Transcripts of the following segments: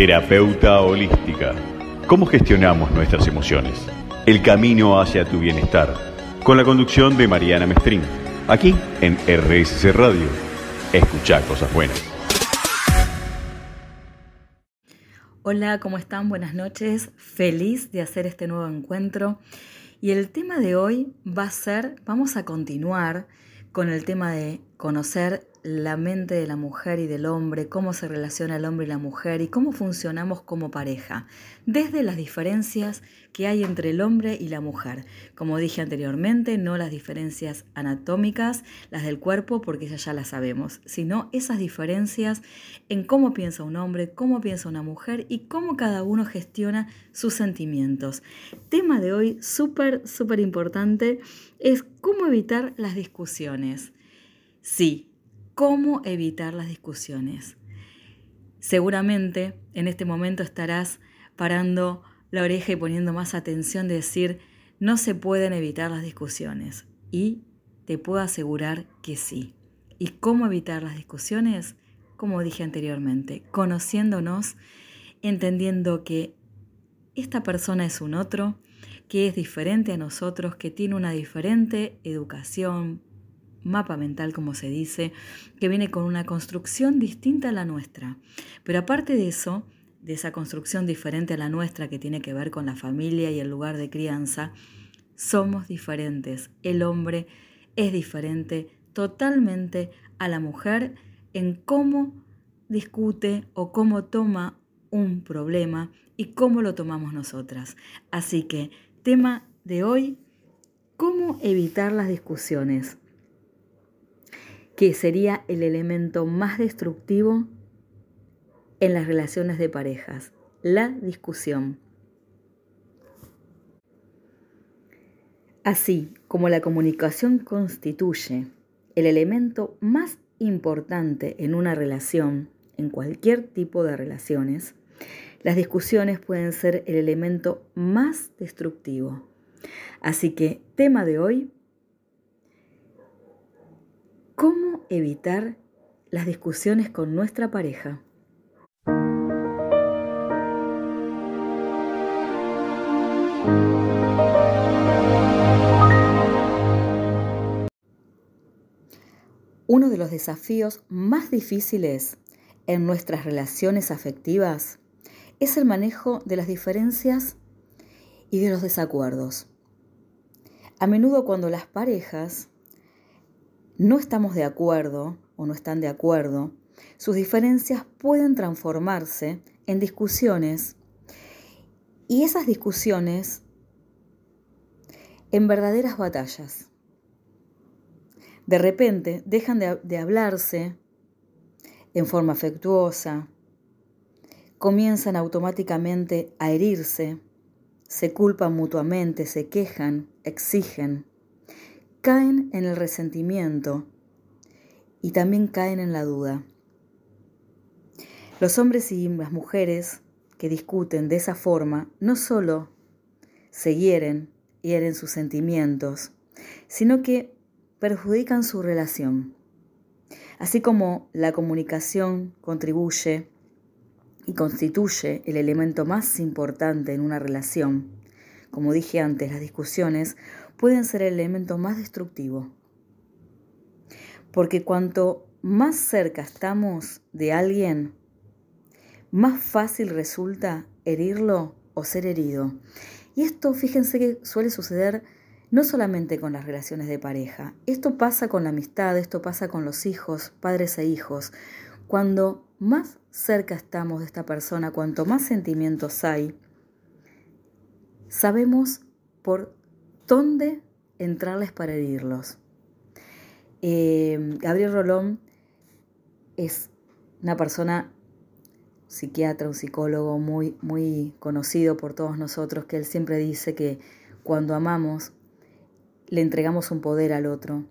Terapeuta holística. ¿Cómo gestionamos nuestras emociones? El camino hacia tu bienestar. Con la conducción de Mariana Mestrín. Aquí en RSC Radio. Escucha cosas buenas. Hola, ¿cómo están? Buenas noches. Feliz de hacer este nuevo encuentro. Y el tema de hoy va a ser, vamos a continuar con el tema de conocer la mente de la mujer y del hombre, cómo se relaciona el hombre y la mujer y cómo funcionamos como pareja, desde las diferencias que hay entre el hombre y la mujer. Como dije anteriormente, no las diferencias anatómicas, las del cuerpo, porque esas ya las sabemos, sino esas diferencias en cómo piensa un hombre, cómo piensa una mujer y cómo cada uno gestiona sus sentimientos. Tema de hoy súper, súper importante es cómo evitar las discusiones. Sí, cómo evitar las discusiones. Seguramente en este momento estarás parando la oreja y poniendo más atención de decir, no se pueden evitar las discusiones. Y te puedo asegurar que sí. ¿Y cómo evitar las discusiones? Como dije anteriormente, conociéndonos, entendiendo que esta persona es un otro, que es diferente a nosotros, que tiene una diferente educación, mapa mental, como se dice, que viene con una construcción distinta a la nuestra. Pero aparte de eso, de esa construcción diferente a la nuestra que tiene que ver con la familia y el lugar de crianza, somos diferentes. El hombre es diferente totalmente a la mujer en cómo discute o cómo toma un problema y cómo lo tomamos nosotras. Así que, tema de hoy, ¿cómo evitar las discusiones? Que sería el elemento más destructivo en las relaciones de parejas, la discusión. Así como la comunicación constituye el elemento más importante en una relación, en cualquier tipo de relaciones, las discusiones pueden ser el elemento más destructivo. Así que, tema de hoy, ¿Cómo evitar las discusiones con nuestra pareja? Uno de los desafíos más difíciles en nuestras relaciones afectivas es el manejo de las diferencias y de los desacuerdos. A menudo cuando las parejas no estamos de acuerdo o no están de acuerdo, sus diferencias pueden transformarse en discusiones y esas discusiones en verdaderas batallas. De repente dejan de, hablarse en forma afectuosa, comienzan automáticamente a herirse, se culpan mutuamente, se quejan, exigen caen en el resentimiento y también caen en la duda. Los hombres y las mujeres que discuten de esa forma no solo se hieren, hieren sus sentimientos, sino que perjudican su relación. Así como la comunicación contribuye y constituye el elemento más importante en una relación, como dije antes, las discusiones pueden ser el elemento más destructivo. Porque cuanto más cerca estamos de alguien, más fácil resulta herirlo o ser herido. Y esto, fíjense que suele suceder no solamente con las relaciones de pareja, esto pasa con la amistad, esto pasa con los hijos, padres e hijos. Cuando más cerca estamos de esta persona, cuanto más sentimientos hay, sabemos por dónde entrarles para herirlos. Eh, Gabriel Rolón es una persona, psiquiatra, un psicólogo muy, muy conocido por todos nosotros, que él siempre dice que cuando amamos, le entregamos un poder al otro.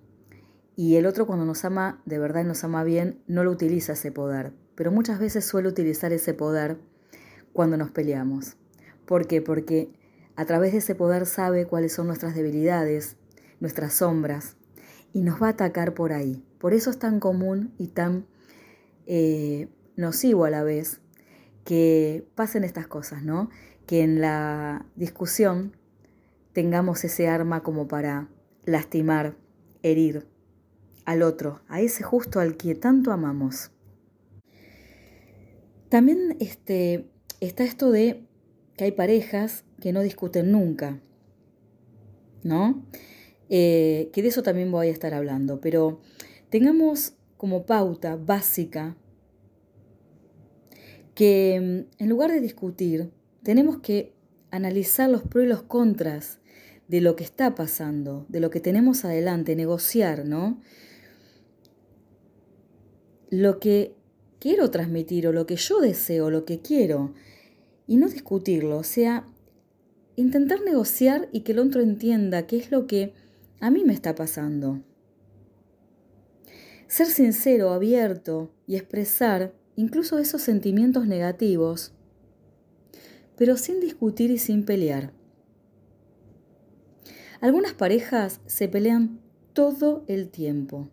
Y el otro cuando nos ama de verdad y nos ama bien, no lo utiliza ese poder. Pero muchas veces suele utilizar ese poder cuando nos peleamos. ¿Por qué? Porque a través de ese poder sabe cuáles son nuestras debilidades, nuestras sombras, y nos va a atacar por ahí. Por eso es tan común y tan eh, nocivo a la vez que pasen estas cosas, ¿no? Que en la discusión tengamos ese arma como para lastimar, herir al otro, a ese justo al que tanto amamos. También este, está esto de que hay parejas que no discuten nunca, ¿no? Eh, que de eso también voy a estar hablando, pero tengamos como pauta básica que mm, en lugar de discutir, tenemos que analizar los pros y los contras de lo que está pasando, de lo que tenemos adelante, negociar, ¿no? Lo que quiero transmitir o lo que yo deseo, lo que quiero, y no discutirlo, o sea, intentar negociar y que el otro entienda qué es lo que a mí me está pasando. Ser sincero, abierto y expresar incluso esos sentimientos negativos, pero sin discutir y sin pelear. Algunas parejas se pelean todo el tiempo.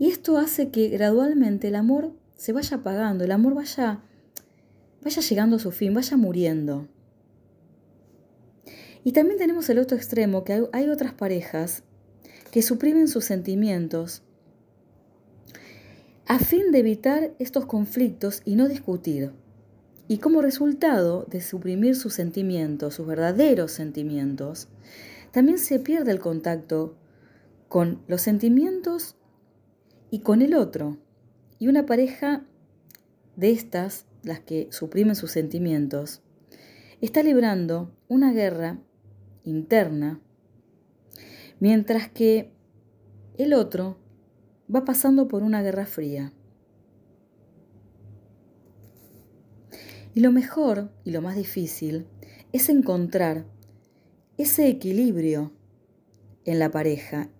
Y esto hace que gradualmente el amor se vaya apagando, el amor vaya, vaya llegando a su fin, vaya muriendo. Y también tenemos el otro extremo, que hay, otras parejas que suprimen sus sentimientos a fin de evitar estos conflictos y no discutir. Y como resultado de suprimir sus sentimientos, sus verdaderos sentimientos, también se pierde el contacto con los sentimientos y con el otro. Y una pareja de estas, las que suprimen sus sentimientos, está librando una guerra interna, mientras que el otro va pasando por una guerra fría. Y lo mejor y lo más difícil es encontrar ese equilibrio en la pareja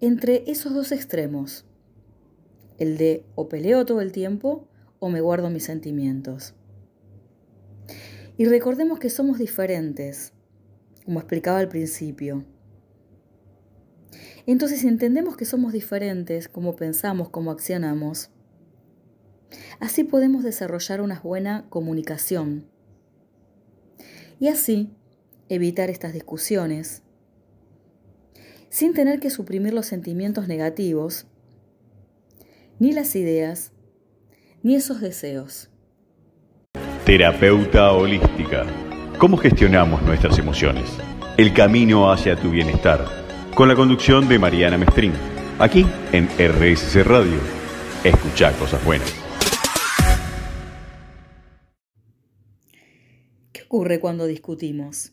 entre esos dos extremos, el de o peleo todo el tiempo o me guardo mis sentimientos. Y recordemos que somos diferentes, como explicaba al principio. Entonces, si entendemos que somos diferentes, como pensamos, como accionamos, así podemos desarrollar una buena comunicación. Y así evitar estas discusiones, sin tener que suprimir los sentimientos negativos, ni las ideas, ni esos deseos. Terapeuta holística. ¿Cómo gestionamos nuestras emociones? El camino hacia tu bienestar con la conducción de Mariana Mestrín, aquí en RSC Radio. Escucha cosas buenas. ¿Qué ocurre cuando discutimos?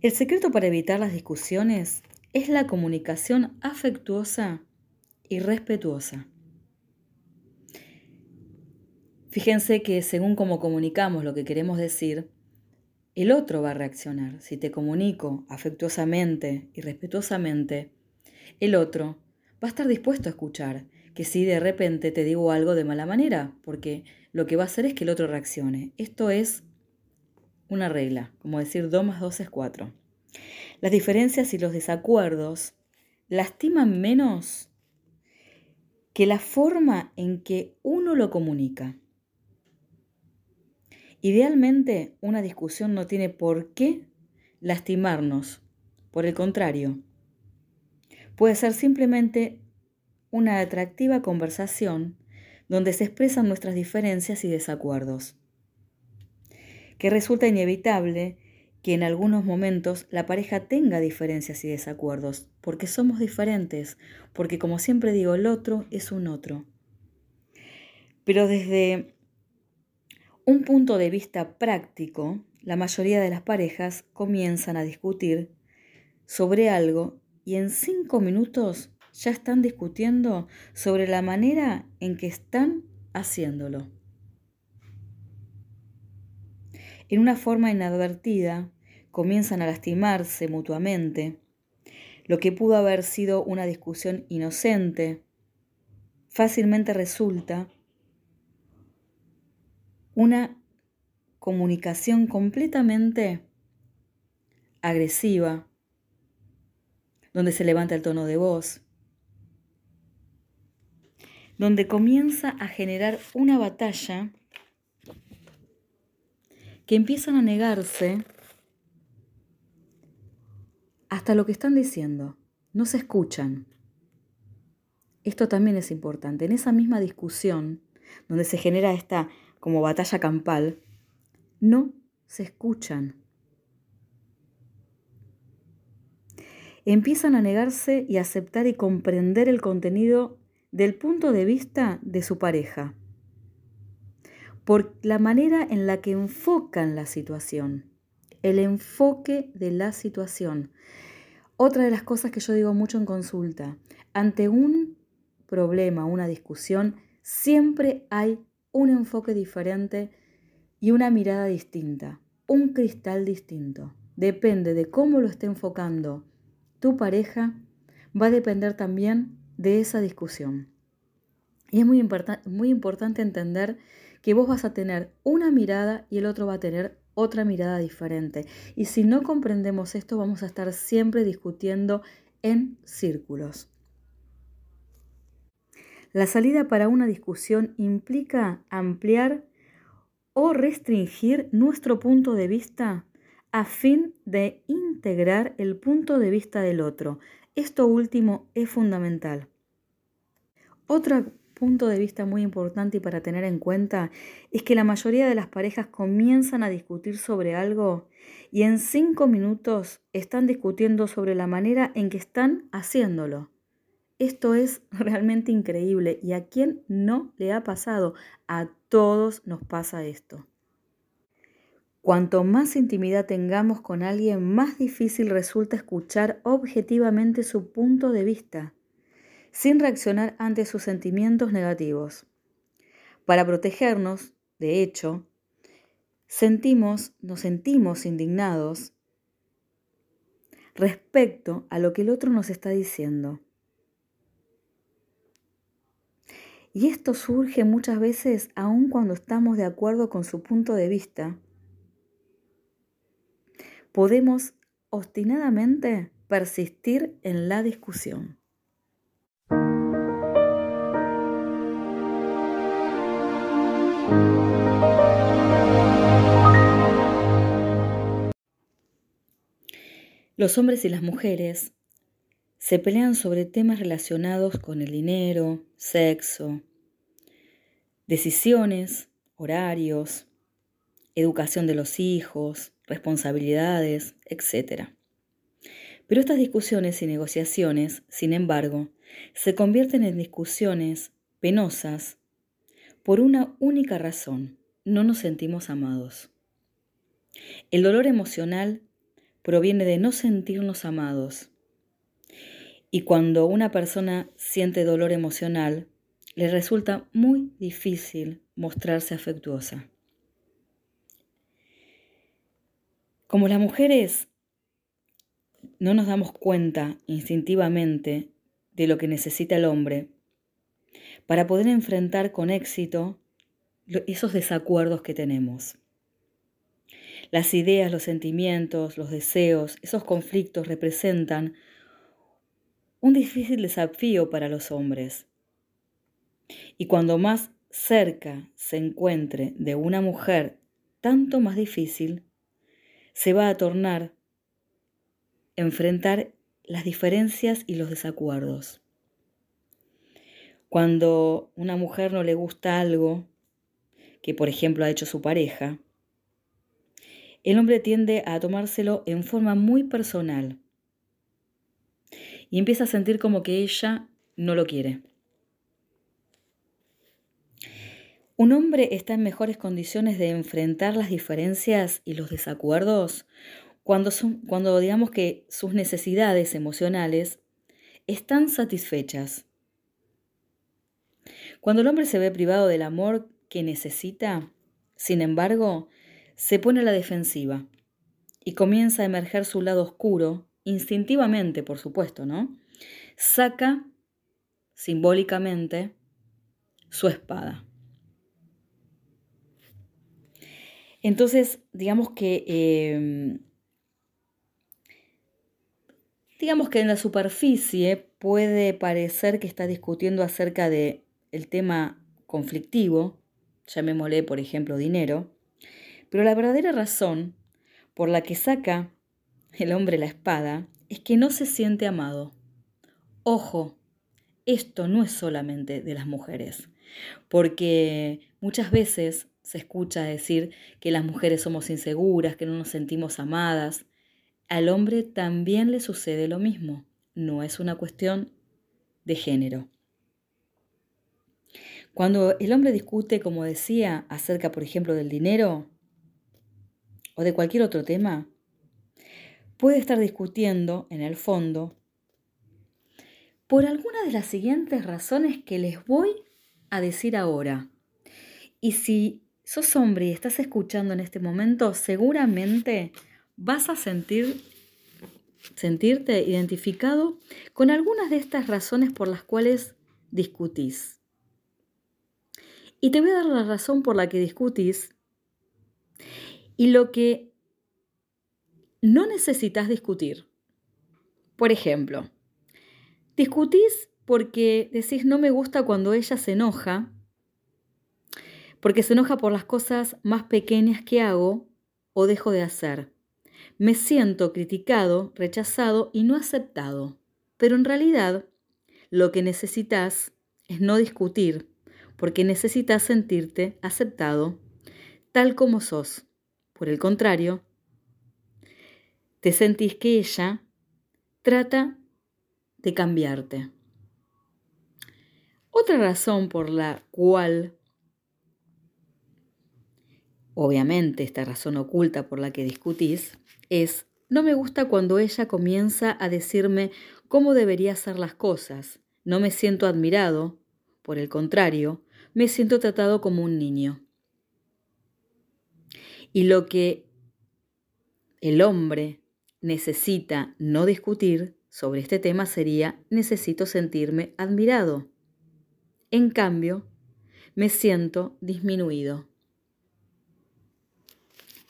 El secreto para evitar las discusiones es la comunicación afectuosa y respetuosa. Fíjense que según cómo comunicamos lo que queremos decir, el otro va a reaccionar. Si te comunico afectuosamente y respetuosamente, el otro va a estar dispuesto a escuchar. Que si de repente te digo algo de mala manera, porque lo que va a hacer es que el otro reaccione. Esto es una regla, como decir 2 más 2 es 4. Las diferencias y los desacuerdos lastiman menos que la forma en que uno lo comunica. Idealmente, una discusión no tiene por qué lastimarnos. Por el contrario, puede ser simplemente una atractiva conversación donde se expresan nuestras diferencias y desacuerdos. Que resulta inevitable que en algunos momentos la pareja tenga diferencias y desacuerdos, porque somos diferentes, porque como siempre digo, el otro es un otro. Pero desde un punto de vista práctico, la mayoría de las parejas comienzan a discutir sobre algo y en cinco minutos ya están discutiendo sobre la manera en que están haciéndolo. En una forma inadvertida, comienzan a lastimarse mutuamente. Lo que pudo haber sido una discusión inocente, fácilmente resulta una comunicación completamente agresiva, donde se levanta el tono de voz. donde comienza a generar una batalla que empiezan a negarse hasta lo que están diciendo. No se escuchan. Esto también es importante. En esa misma discusión, donde se genera esta como batalla campal, no se escuchan. Empiezan a negarse y aceptar y comprender el contenido del punto de vista de su pareja, por la manera en la que enfocan la situación, el enfoque de la situación. Otra de las cosas que yo digo mucho en consulta, ante un problema, una discusión, siempre hay un enfoque diferente y una mirada distinta, un cristal distinto. Depende de cómo lo esté enfocando tu pareja, va a depender también de esa discusión. Y es muy, importante entender que vos vas a tener una mirada y el otro va a tener otra mirada diferente. Y si no comprendemos esto, vamos a estar siempre discutiendo en círculos. La salida para una discusión implica ampliar o restringir nuestro punto de vista a fin de integrar el punto de vista del otro. Esto último es fundamental. Otro punto de vista muy importante y para tener en cuenta es que la mayoría de las parejas comienzan a discutir sobre algo y en cinco minutos están discutiendo sobre la manera en que están haciéndolo. Esto es realmente increíble y a quién no le ha pasado, a todos nos pasa esto. Cuanto más intimidad tengamos con alguien, más difícil resulta escuchar objetivamente su punto de vista, sin reaccionar ante sus sentimientos negativos. Para protegernos, de hecho, sentimos, nos sentimos indignados respecto a lo que el otro nos está diciendo. Y esto surge muchas veces aun cuando estamos de acuerdo con su punto de vista. Podemos obstinadamente persistir en la discusión. Los hombres y las mujeres se pelean sobre temas relacionados con el dinero, sexo, decisiones, horarios, educación de los hijos, responsabilidades, etc. Pero estas discusiones y negociaciones, sin embargo, se convierten en discusiones penosas por una única razón, no nos sentimos amados. El dolor emocional proviene de no sentirnos amados y cuando una persona siente dolor emocional, le resulta muy difícil mostrarse afectuosa. Como las mujeres no nos damos cuenta instintivamente de lo que necesita el hombre para poder enfrentar con éxito esos desacuerdos que tenemos. Las ideas, los sentimientos, los deseos, esos conflictos representan un difícil desafío para los hombres. Y cuando más cerca se encuentre de una mujer, tanto más difícil se va a tornar enfrentar las diferencias y los desacuerdos. Cuando una mujer no le gusta algo que por ejemplo ha hecho su pareja, el hombre tiende a tomárselo en forma muy personal y empieza a sentir como que ella no lo quiere. Un hombre está en mejores condiciones de enfrentar las diferencias y los desacuerdos cuando, son, cuando digamos que sus necesidades emocionales están satisfechas. Cuando el hombre se ve privado del amor que necesita, sin embargo, se pone a la defensiva y comienza a emerger su lado oscuro instintivamente, por supuesto, ¿no? Saca simbólicamente su espada. Entonces, digamos que, em, digamos que en la superficie puede parecer que está discutiendo acerca de el tema conflictivo, llamémosle por ejemplo dinero, pero la verdadera razón por la que saca el hombre la espada es que no se siente amado. Ojo, esto no es solamente de las mujeres, porque muchas veces se escucha decir que las mujeres somos inseguras, que no nos sentimos amadas. Al hombre también le sucede lo mismo. No es una cuestión de género. Cuando el hombre discute, como decía, acerca, por ejemplo, del dinero o de cualquier otro tema, puede estar discutiendo, en el fondo, por alguna de las siguientes razones que les voy a decir ahora. Y si sos hombre y estás escuchando en este momento, seguramente vas a sentir, sentirte identificado con algunas de estas razones por las cuales discutís. Y te voy a dar la razón por la que discutís y lo que no necesitas discutir. Por ejemplo, discutís porque decís no me gusta cuando ella se enoja porque se enoja por las cosas más pequeñas que hago o dejo de hacer. Me siento criticado, rechazado y no aceptado. Pero en realidad, lo que necesitas es no discutir, porque necesitas sentirte aceptado tal como sos. Por el contrario, te sentís que ella trata de cambiarte. Otra razón por la cual obviamente esta razón oculta por la que discutís, es no me gusta cuando ella comienza a decirme cómo debería hacer las cosas. No me siento admirado, por el contrario, me siento tratado como un niño. Y lo que el hombre necesita no discutir sobre este tema sería necesito sentirme admirado. En cambio, me siento disminuido.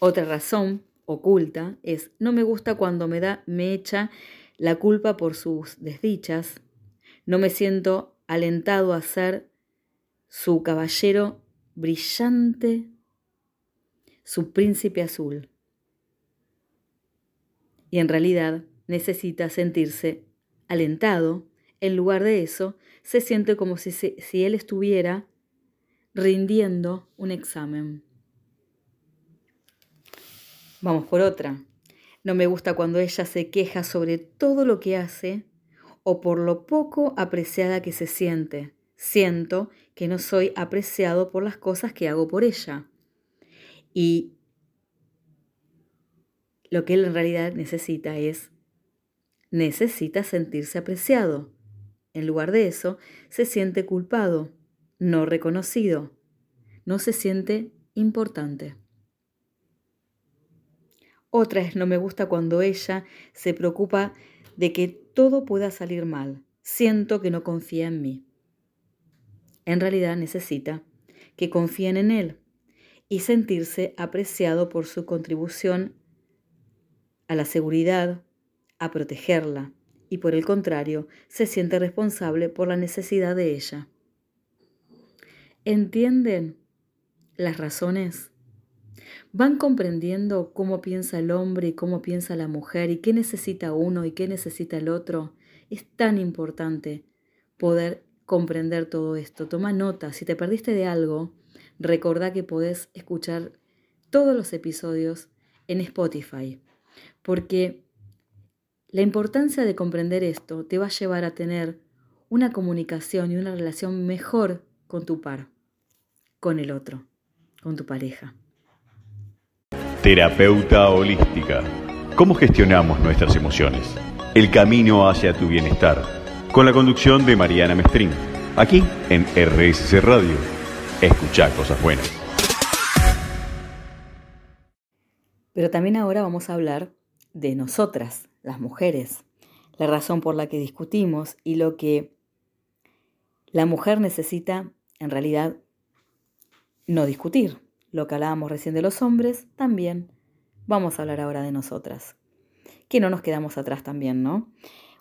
Otra razón oculta es no me gusta cuando me da me echa la culpa por sus desdichas. No me siento alentado a ser su caballero brillante, su príncipe azul. Y en realidad necesita sentirse alentado. En lugar de eso, se siente como si, si él estuviera rindiendo un examen. Vamos por otra. No me gusta cuando ella se queja sobre todo lo que hace o por lo poco apreciada que se siente. Siento que no soy apreciado por las cosas que hago por ella. Y lo que él en realidad necesita es, necesita sentirse apreciado. En lugar de eso, se siente culpado, no reconocido, no se siente importante. Otra es no me gusta cuando ella se preocupa de que todo pueda salir mal. Siento que no confía en mí. En realidad necesita que confíen en él y sentirse apreciado por su contribución a la seguridad, a protegerla, y por el contrario, se siente responsable por la necesidad de ella. ¿Entienden las razones? van comprendiendo cómo piensa el hombre y cómo piensa la mujer y qué necesita uno y qué necesita el otro. Es tan importante poder comprender todo esto. Toma nota, si te perdiste de algo, recordá que podés escuchar todos los episodios en Spotify, porque la importancia de comprender esto te va a llevar a tener una comunicación y una relación mejor con tu par, con el otro, con tu pareja. Terapeuta holística. ¿Cómo gestionamos nuestras emociones? El camino hacia tu bienestar. Con la conducción de Mariana Mestrín. Aquí en RSC Radio. Escucha cosas buenas. Pero también ahora vamos a hablar de nosotras, las mujeres. La razón por la que discutimos y lo que la mujer necesita en realidad no discutir lo que hablábamos recién de los hombres, también vamos a hablar ahora de nosotras. Que no nos quedamos atrás también, ¿no?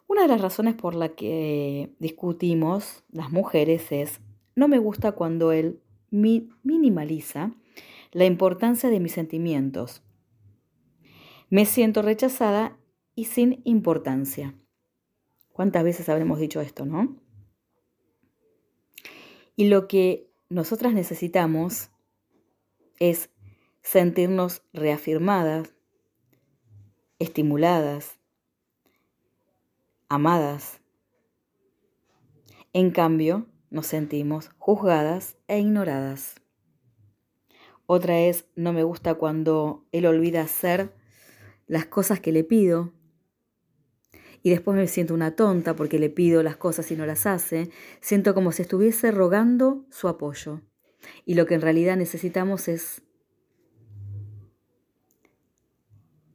Una de las razones por la que discutimos las mujeres es no me gusta cuando él minimaliza la importancia de mis sentimientos. Me siento rechazada y sin importancia. ¿Cuántas veces habremos dicho esto, no? Y lo que nosotras necesitamos es sentirnos reafirmadas, estimuladas, amadas. En cambio, nos sentimos juzgadas e ignoradas. Otra es, no me gusta cuando él olvida hacer las cosas que le pido y después me siento una tonta porque le pido las cosas y no las hace. Siento como si estuviese rogando su apoyo. Y lo que en realidad necesitamos es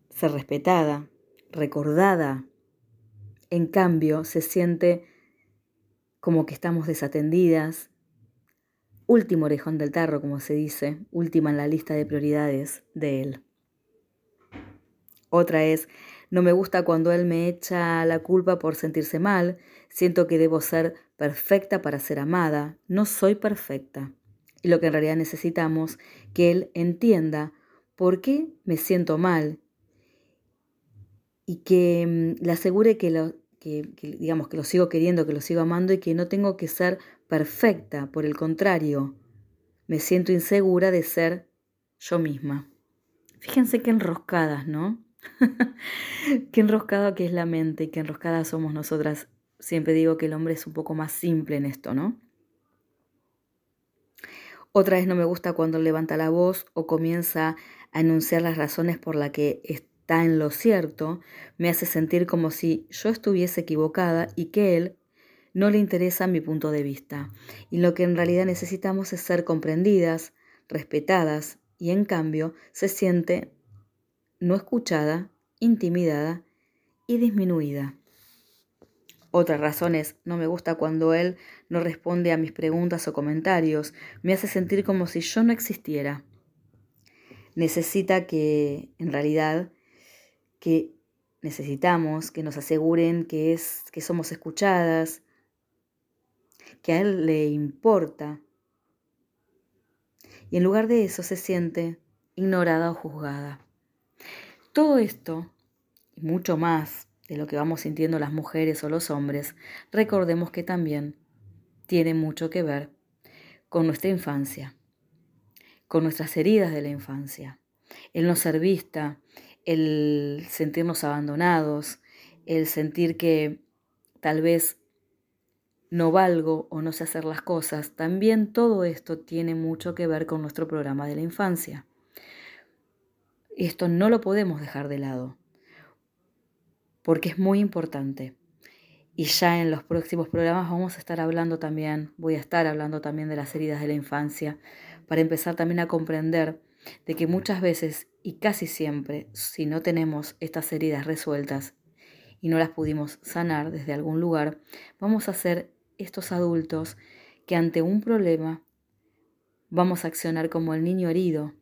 ser respetada, recordada. En cambio, se siente como que estamos desatendidas. Último orejón del tarro, como se dice, última en la lista de prioridades de él. Otra es, no me gusta cuando él me echa la culpa por sentirse mal. Siento que debo ser perfecta para ser amada. No soy perfecta. Y lo que en realidad necesitamos, que él entienda por qué me siento mal y que mm, le asegure que lo, que, digamos, que lo sigo queriendo, que lo sigo amando y que no tengo que ser perfecta. Por el contrario, me siento insegura de ser yo misma. Fíjense qué enroscadas, ¿no? qué enroscado que es la mente y qué enroscada somos nosotras. Siempre digo que el hombre es un poco más simple en esto, ¿no? Otra vez no me gusta cuando levanta la voz o comienza a enunciar las razones por las que está en lo cierto. Me hace sentir como si yo estuviese equivocada y que él no le interesa mi punto de vista. Y lo que en realidad necesitamos es ser comprendidas, respetadas y en cambio se siente no escuchada, intimidada y disminuida. Otra razón es, no me gusta cuando él no responde a mis preguntas o comentarios, me hace sentir como si yo no existiera. Necesita que, en realidad, que necesitamos que nos aseguren que, es, que somos escuchadas, que a él le importa. Y en lugar de eso se siente ignorada o juzgada. Todo esto, y mucho más de lo que vamos sintiendo las mujeres o los hombres, recordemos que también tiene mucho que ver con nuestra infancia, con nuestras heridas de la infancia, el no ser vista, el sentirnos abandonados, el sentir que tal vez no valgo o no sé hacer las cosas, también todo esto tiene mucho que ver con nuestro programa de la infancia. Esto no lo podemos dejar de lado, porque es muy importante. Y ya en los próximos programas vamos a estar hablando también, voy a estar hablando también de las heridas de la infancia, para empezar también a comprender de que muchas veces y casi siempre, si no tenemos estas heridas resueltas y no las pudimos sanar desde algún lugar, vamos a ser estos adultos que ante un problema vamos a accionar como el niño herido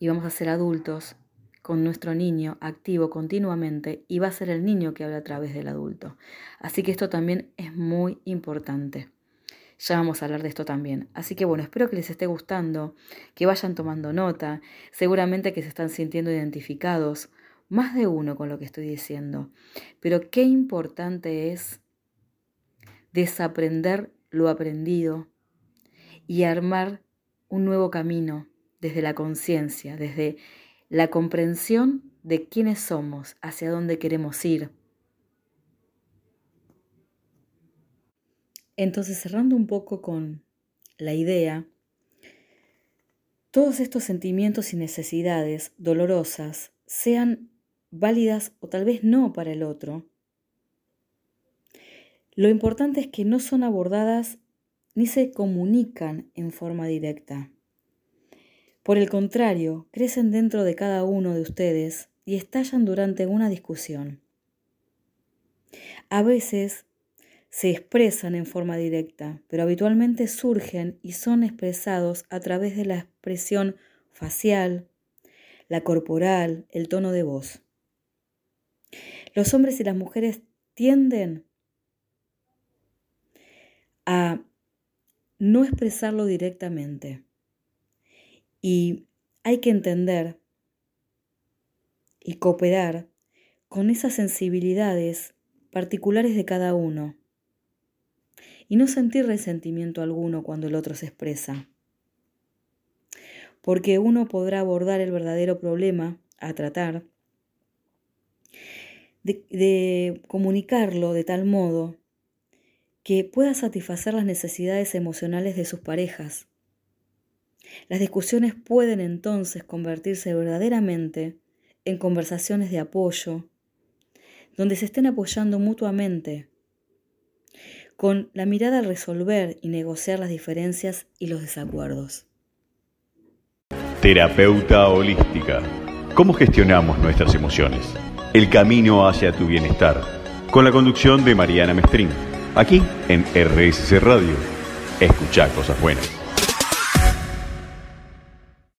y vamos a ser adultos con nuestro niño activo continuamente y va a ser el niño que habla a través del adulto. Así que esto también es muy importante. Ya vamos a hablar de esto también. Así que bueno, espero que les esté gustando, que vayan tomando nota, seguramente que se están sintiendo identificados, más de uno con lo que estoy diciendo. Pero qué importante es desaprender lo aprendido y armar un nuevo camino desde la conciencia, desde la comprensión de quiénes somos, hacia dónde queremos ir. Entonces, cerrando un poco con la idea, todos estos sentimientos y necesidades dolorosas, sean válidas o tal vez no para el otro, lo importante es que no son abordadas ni se comunican en forma directa. Por el contrario, crecen dentro de cada uno de ustedes y estallan durante una discusión. A veces se expresan en forma directa, pero habitualmente surgen y son expresados a través de la expresión facial, la corporal, el tono de voz. Los hombres y las mujeres tienden a no expresarlo directamente. Y hay que entender y cooperar con esas sensibilidades particulares de cada uno y no sentir resentimiento alguno cuando el otro se expresa. Porque uno podrá abordar el verdadero problema a tratar, de, comunicarlo de tal modo que pueda satisfacer las necesidades emocionales de sus parejas. Las discusiones pueden entonces convertirse verdaderamente en conversaciones de apoyo, donde se estén apoyando mutuamente con la mirada al resolver y negociar las diferencias y los desacuerdos. Terapeuta holística. ¿Cómo gestionamos nuestras emociones? El camino hacia tu bienestar. Con la conducción de Mariana Mestrín. Aquí en RSC Radio. Escucha cosas buenas.